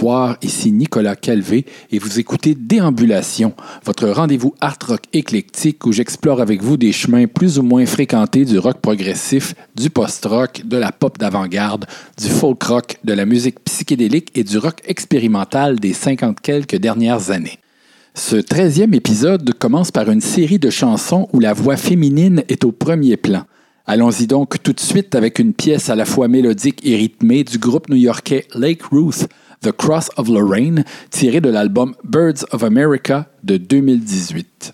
Bonsoir, ici Nicolas Calvé et vous écoutez Déambulation, votre rendez-vous art rock éclectique où j'explore avec vous des chemins plus ou moins fréquentés du rock progressif, du post-rock, de la pop d'avant-garde, du folk rock, de la musique psychédélique et du rock expérimental des 50 quelques dernières années. Ce treizième épisode commence par une série de chansons où la voix féminine est au premier plan. Allons-y donc tout de suite avec une pièce à la fois mélodique et rythmée du groupe new-yorkais Lake Ruth, The Cross of Lorraine, tiré de l'album Birds of America de 2018.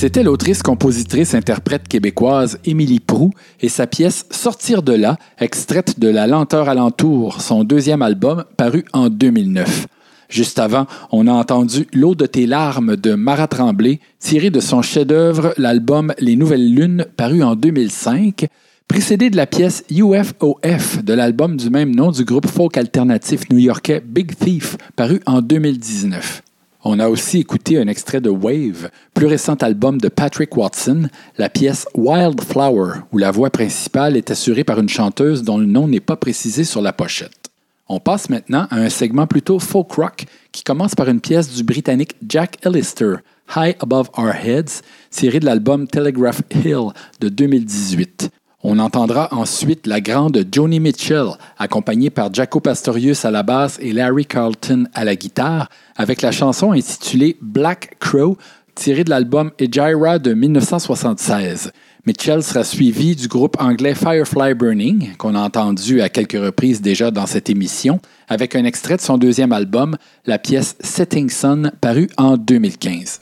C'était l'autrice, compositrice, interprète québécoise Émilie Prou et sa pièce Sortir de là, extraite de La lenteur alentour, son deuxième album paru en 2009. Juste avant, on a entendu L'eau de tes larmes de Marat Tremblay, tiré de son chef-d'œuvre, l'album Les Nouvelles Lunes, paru en 2005, précédé de la pièce UFOF de l'album du même nom du groupe folk alternatif new-yorkais Big Thief, paru en 2019. On a aussi écouté un extrait de Wave, plus récent album de Patrick Watson, la pièce Wildflower, où la voix principale est assurée par une chanteuse dont le nom n'est pas précisé sur la pochette. On passe maintenant à un segment plutôt folk rock qui commence par une pièce du Britannique Jack Ellister, High Above Our Heads, tirée de l'album Telegraph Hill de 2018. On entendra ensuite la grande Joni Mitchell, accompagnée par Jaco Pastorius à la basse et Larry Carlton à la guitare, avec la chanson intitulée Black Crow, tirée de l'album Ejira de 1976. Mitchell sera suivi du groupe anglais Firefly Burning, qu'on a entendu à quelques reprises déjà dans cette émission, avec un extrait de son deuxième album, la pièce Setting Sun, paru en 2015.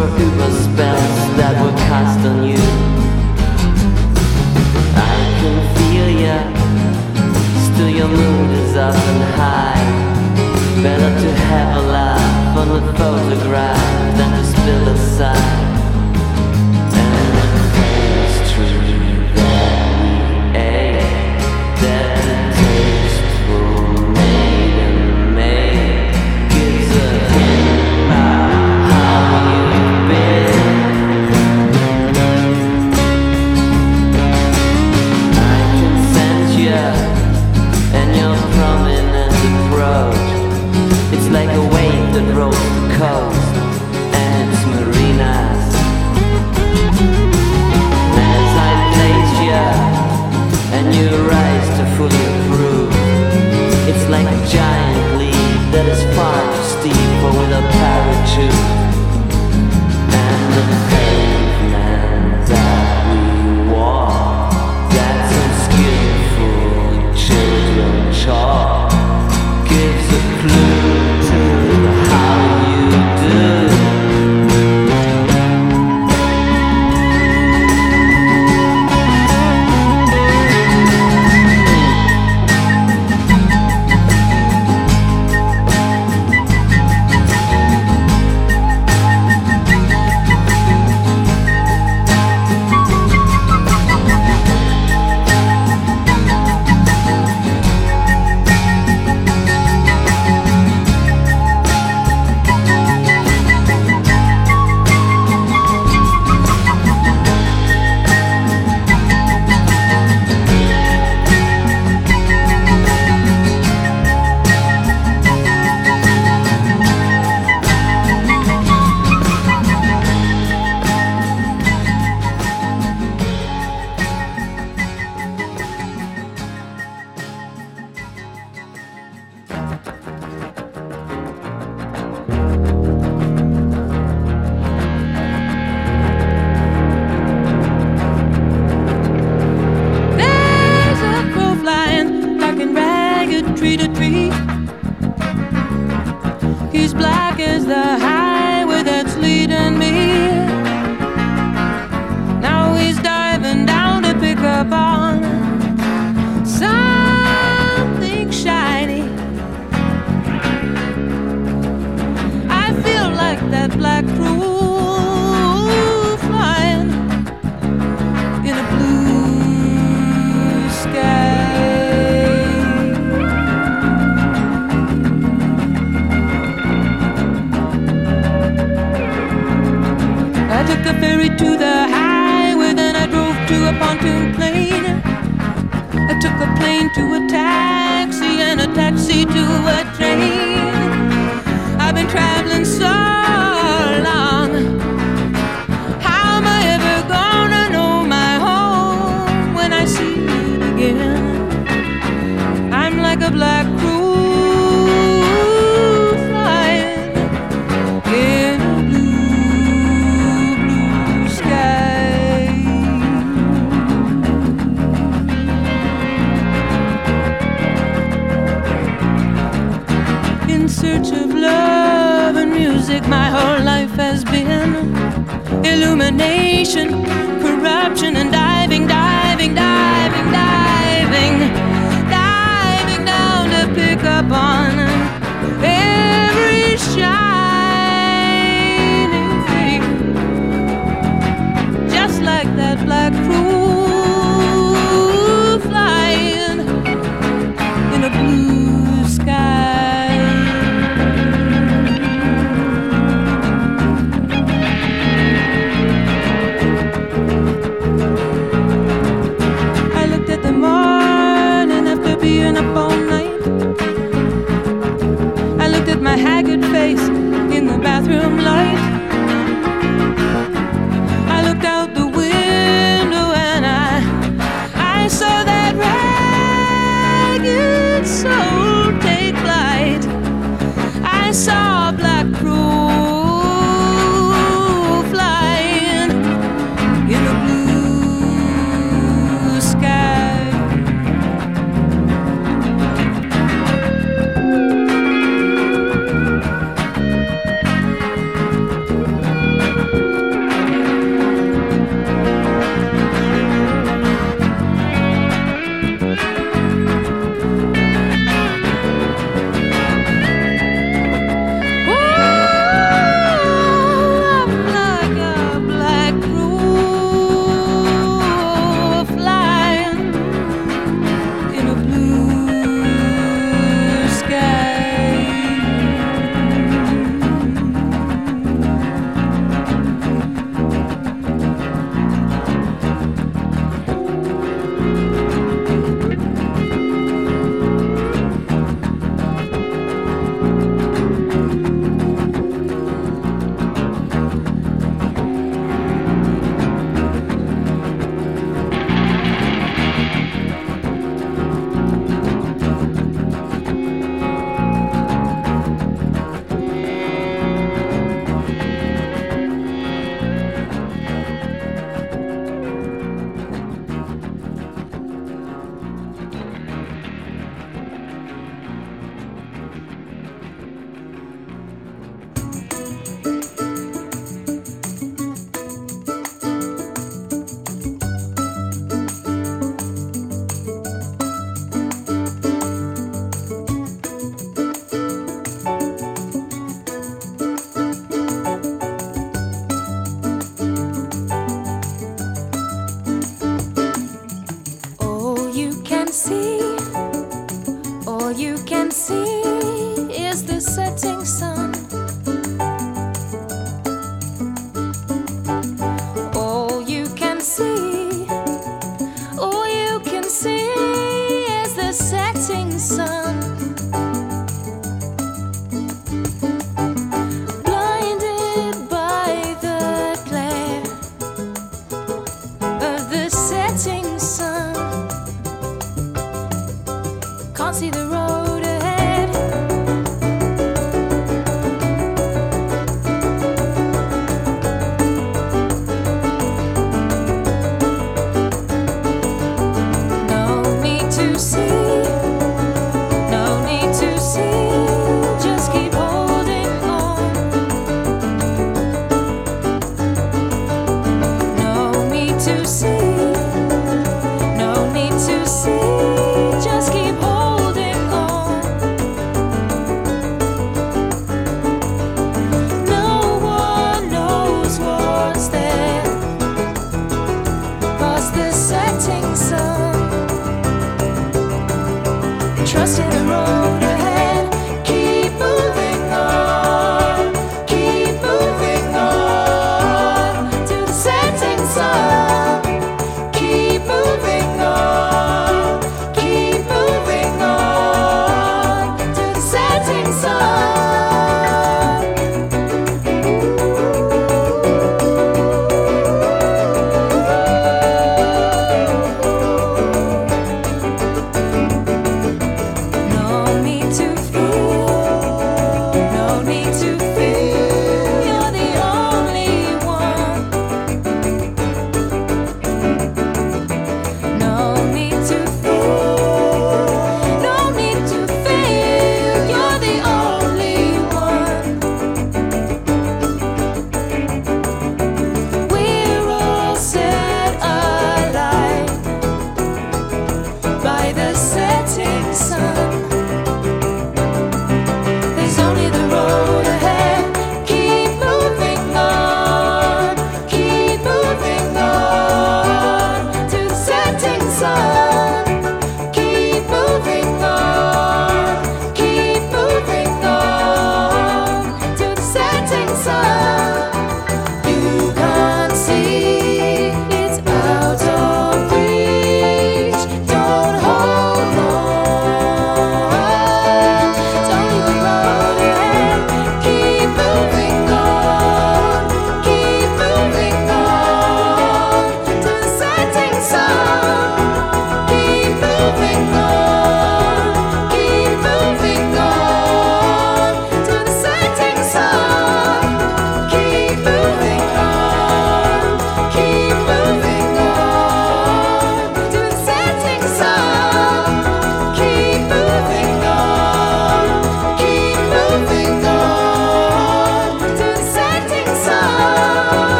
for uber spells that were cast on you. I can feel ya. Still your mood is up and high. Better to have a laugh on the photograph Than to spill a sigh.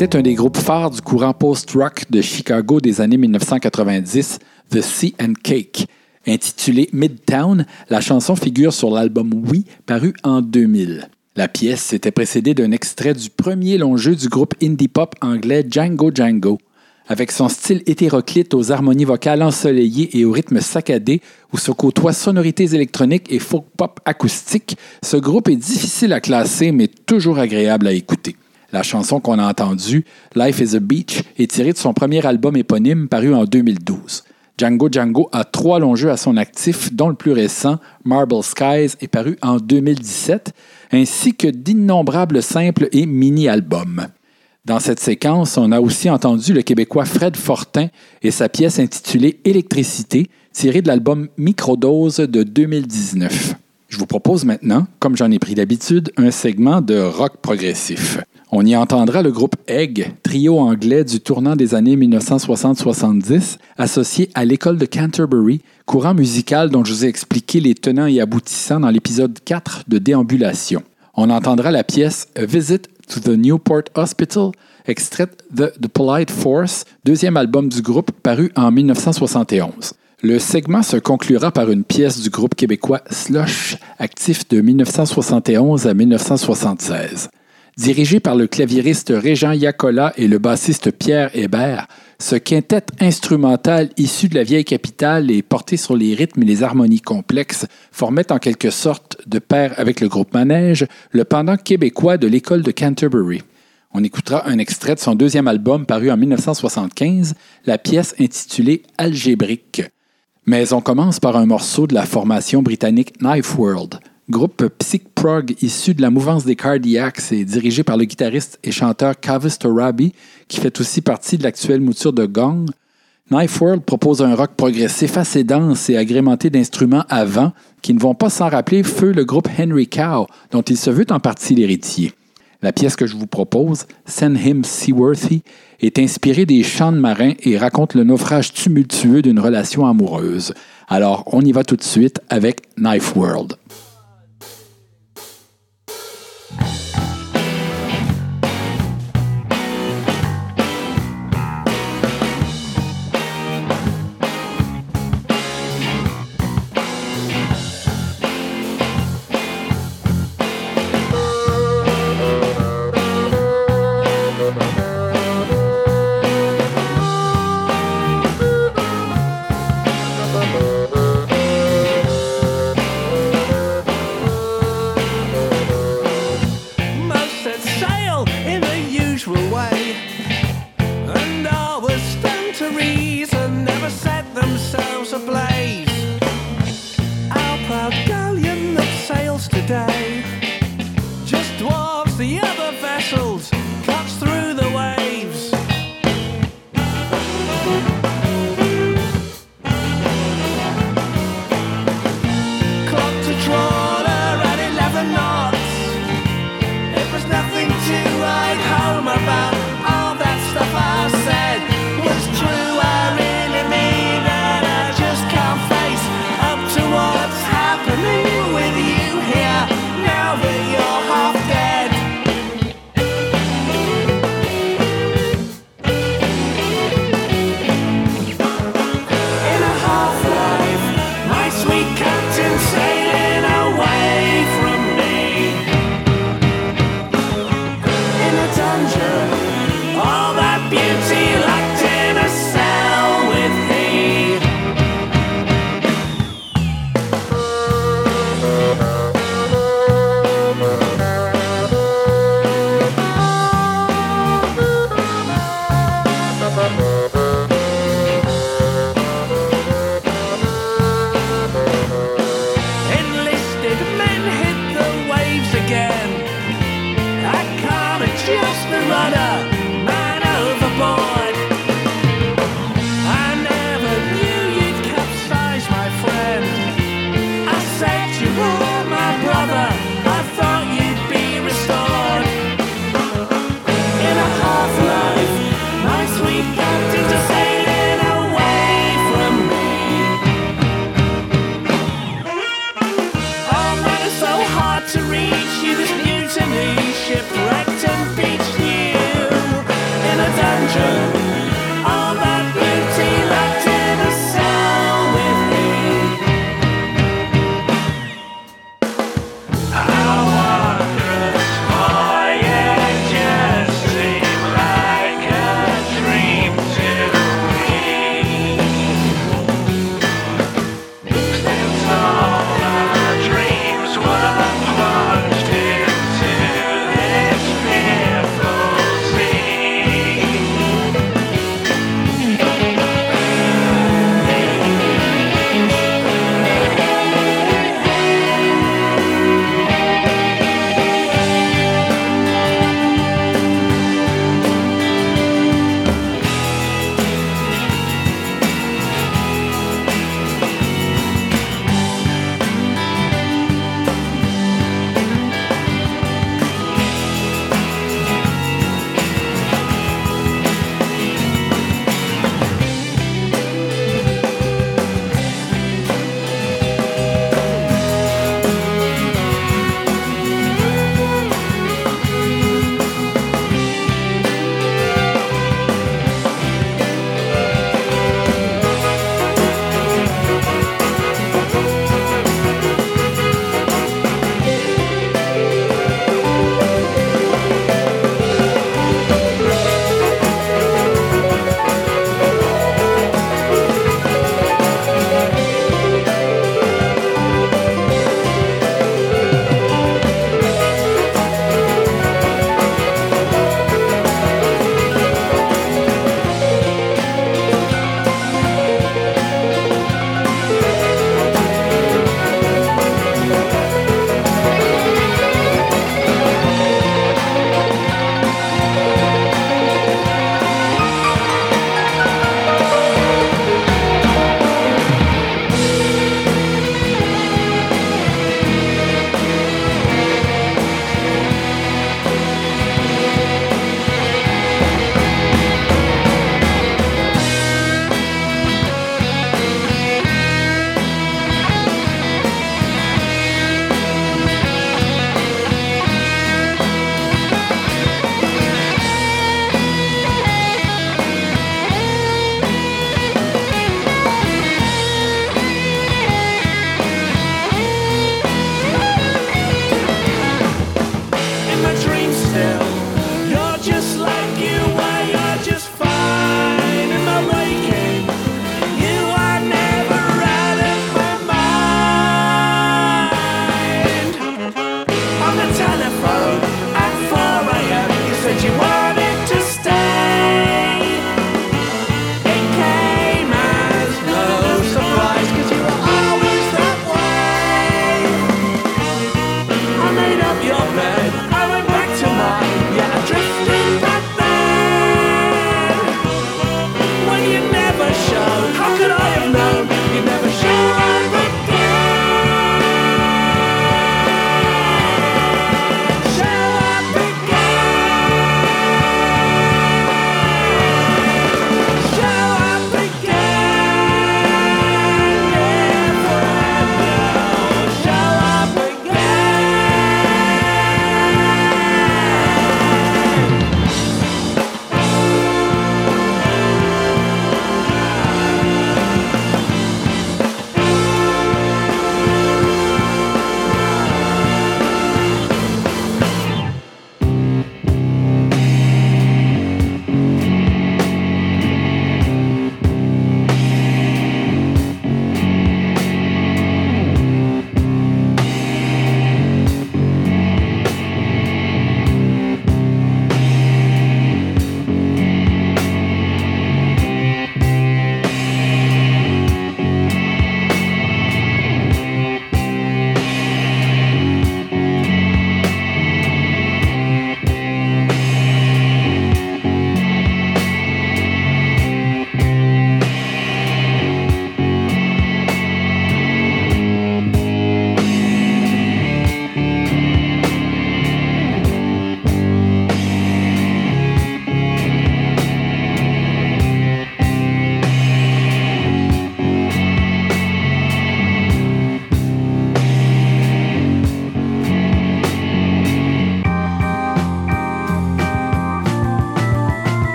C'était un des groupes phares du courant post-rock de Chicago des années 1990, The Sea and Cake. Intitulée Midtown, la chanson figure sur l'album Oui, paru en 2000. La pièce s'était précédée d'un extrait du premier long jeu du groupe indie pop anglais Django Django. Avec son style hétéroclite aux harmonies vocales ensoleillées et au rythme saccadé, où se côtoient sonorités électroniques et folk pop acoustique, ce groupe est difficile à classer mais toujours agréable à écouter. La chanson qu'on a entendue, Life is a Beach, est tirée de son premier album éponyme paru en 2012. Django Django a trois longs jeux à son actif, dont le plus récent, Marble Skies, est paru en 2017, ainsi que d'innombrables simples et mini-albums. Dans cette séquence, on a aussi entendu le Québécois Fred Fortin et sa pièce intitulée Électricité, tirée de l'album Microdose de 2019. Je vous propose maintenant, comme j'en ai pris l'habitude, un segment de rock progressif. On y entendra le groupe Egg, trio anglais du tournant des années 1960-70, associé à l'école de Canterbury, courant musical dont je vous ai expliqué les tenants et aboutissants dans l'épisode 4 de Déambulation. On entendra la pièce A Visit to the Newport Hospital, extraite de The Polite Force, deuxième album du groupe paru en 1971. Le segment se conclura par une pièce du groupe québécois Slush, actif de 1971 à 1976. Dirigé par le claviériste Régent Yacola et le bassiste Pierre Hébert, ce quintet instrumental issu de la vieille capitale et porté sur les rythmes et les harmonies complexes formait en quelque sorte, de pair avec le groupe Manège, le pendant québécois de l'école de Canterbury. On écoutera un extrait de son deuxième album paru en 1975, la pièce intitulée Algébrique. Mais on commence par un morceau de la formation britannique Knife World, groupe psych prog issu de la mouvance des Cardiacs et dirigé par le guitariste et chanteur Kavis Torabi, qui fait aussi partie de l'actuelle mouture de Gong. Knife World propose un rock progressif assez dense et agrémenté d'instruments à vent qui ne vont pas sans rappeler feu le groupe Henry Cow, dont il se veut en partie l'héritier. La pièce que je vous propose, Send Him Seaworthy, est inspirée des chants de marins et raconte le naufrage tumultueux d'une relation amoureuse. Alors, on y va tout de suite avec Knife World. day.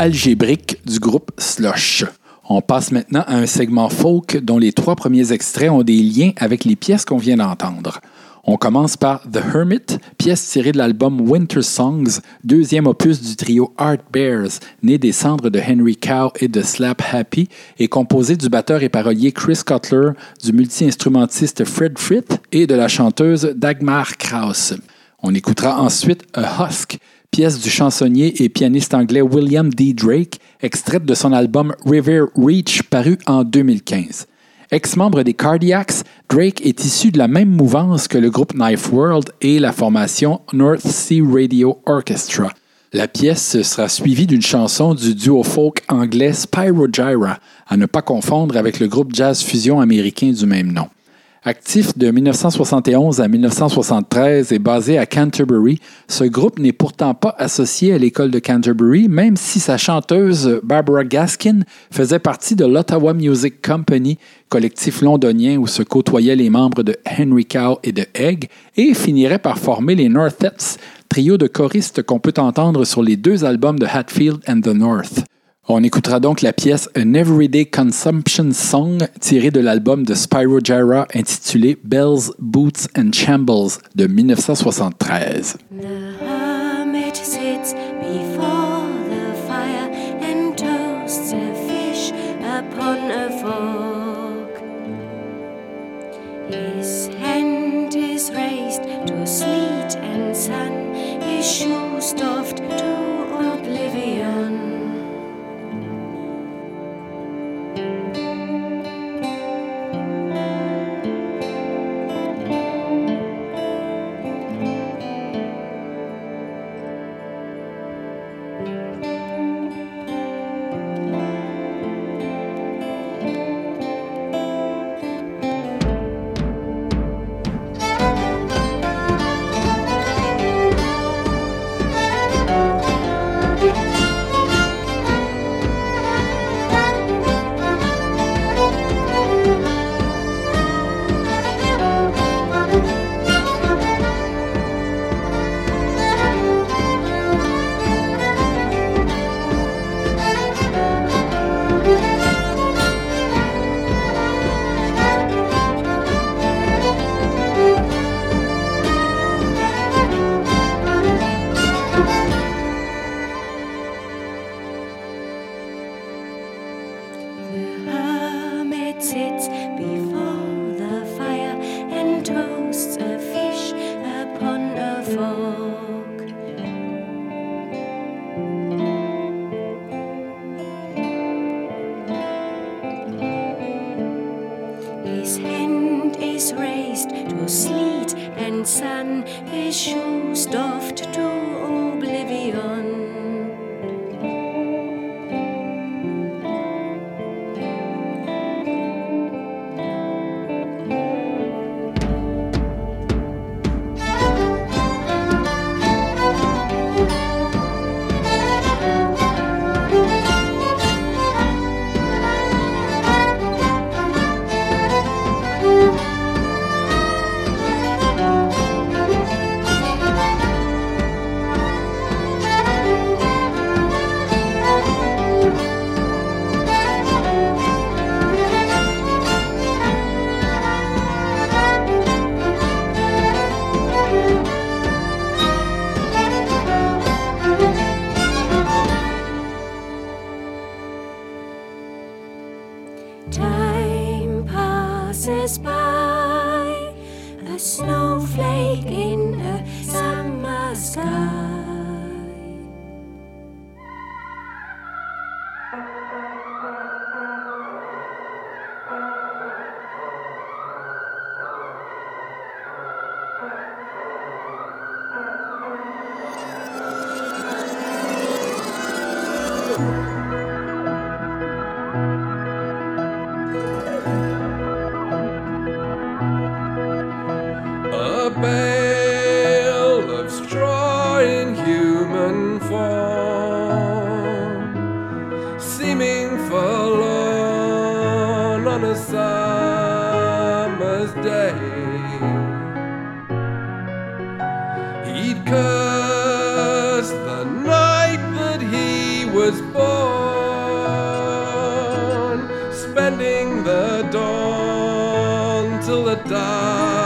Algébrique du groupe Slush. On passe maintenant à un segment folk dont les trois premiers extraits ont des liens avec les pièces qu'on vient d'entendre. On commence par The Hermit, pièce tirée de l'album Winter Songs, deuxième opus du trio Art Bears, né des cendres de Henry Cow et de Slap Happy, et composé du batteur et parolier Chris Cutler, du multi-instrumentiste Fred Fritt et de la chanteuse Dagmar Krauss. On écoutera ensuite A Husk, pièce du chansonnier et pianiste anglais William D. Drake, extraite de son album River Reach paru en 2015. Ex-membre des Cardiacs, Drake est issu de la même mouvance que le groupe Knife World et la formation North Sea Radio Orchestra. La pièce sera suivie d'une chanson du duo folk anglais Spyrogyra, à ne pas confondre avec le groupe jazz fusion américain du même nom. Actif de 1971 à 1973 et basé à Canterbury, ce groupe n'est pourtant pas associé à l'école de Canterbury, même si sa chanteuse Barbara Gaskin faisait partie de l'Ottawa Music Company, collectif londonien où se côtoyaient les membres de Henry Cow et de Egg, et finirait par former les Northettes, trio de choristes qu'on peut entendre sur les deux albums de Hatfield and the North. On écoutera donc la pièce An Everyday Consumption Song tirée de l'album de Spyro Gyra intitulé Bells, Boots and Shambles de 1973. The hermit sits before the fire and toasts a fish upon a fork. His hand is raised to sleet and sun, his shoes stuffed to the dusk.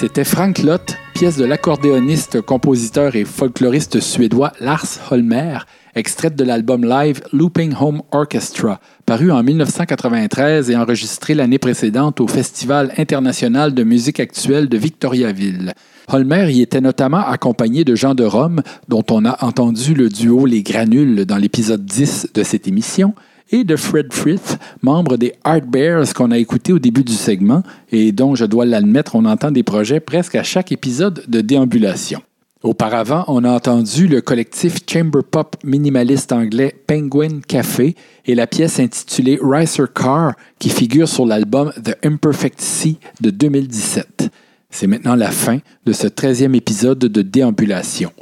C'était Frank Lott, pièce de l'accordéoniste, compositeur et folkloriste suédois Lars Holmer, extraite de l'album live Looping Home Orchestra, paru en 1993 et enregistré l'année précédente au Festival international de musique actuelle de Victoriaville. Holmer y était notamment accompagné de Jean de Rome, dont on a entendu le duo Les Granules dans l'épisode 10 de cette émission, et de Fred Frith, membre des Art Bears qu'on a écouté au début du segment et dont, je dois l'admettre, on entend des projets presque à chaque épisode de déambulation. Auparavant, on a entendu le collectif chamber pop minimaliste anglais Penguin Café et la pièce intitulée Ricer Car qui figure sur l'album The Imperfect Sea de 2017. C'est maintenant la fin de ce 13e épisode de Déambulation.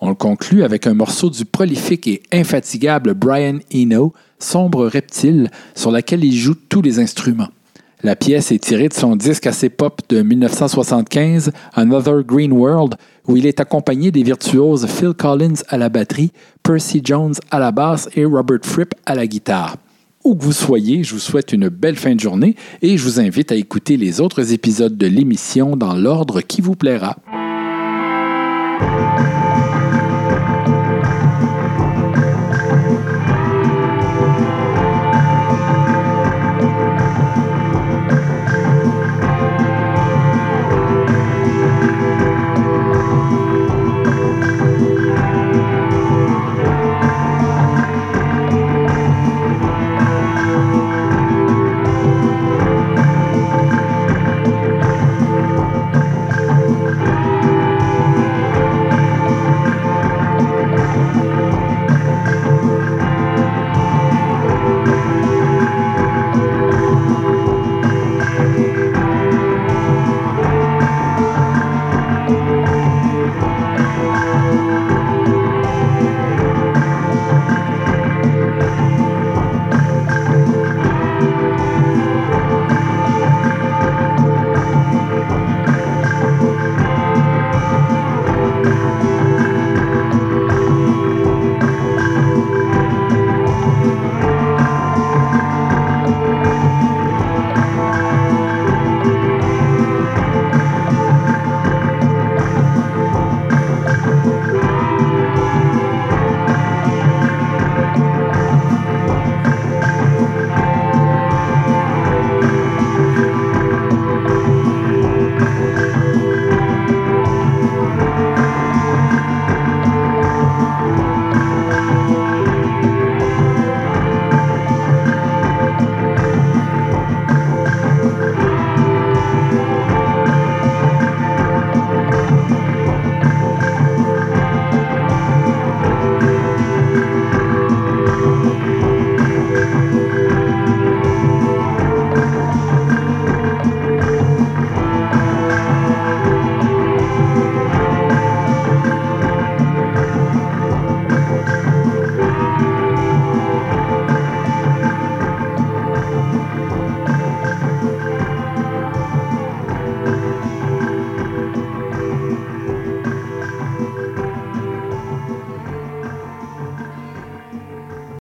On le conclut avec un morceau du prolifique et infatigable Brian Eno, Sombre Reptile, sur laquelle il joue tous les instruments. La pièce est tirée de son disque assez pop de 1975, Another Green World, où il est accompagné des virtuoses Phil Collins à la batterie, Percy Jones à la basse et Robert Fripp à la guitare. Où que vous soyez, je vous souhaite une belle fin de journée et je vous invite à écouter les autres épisodes de l'émission dans l'ordre qui vous plaira.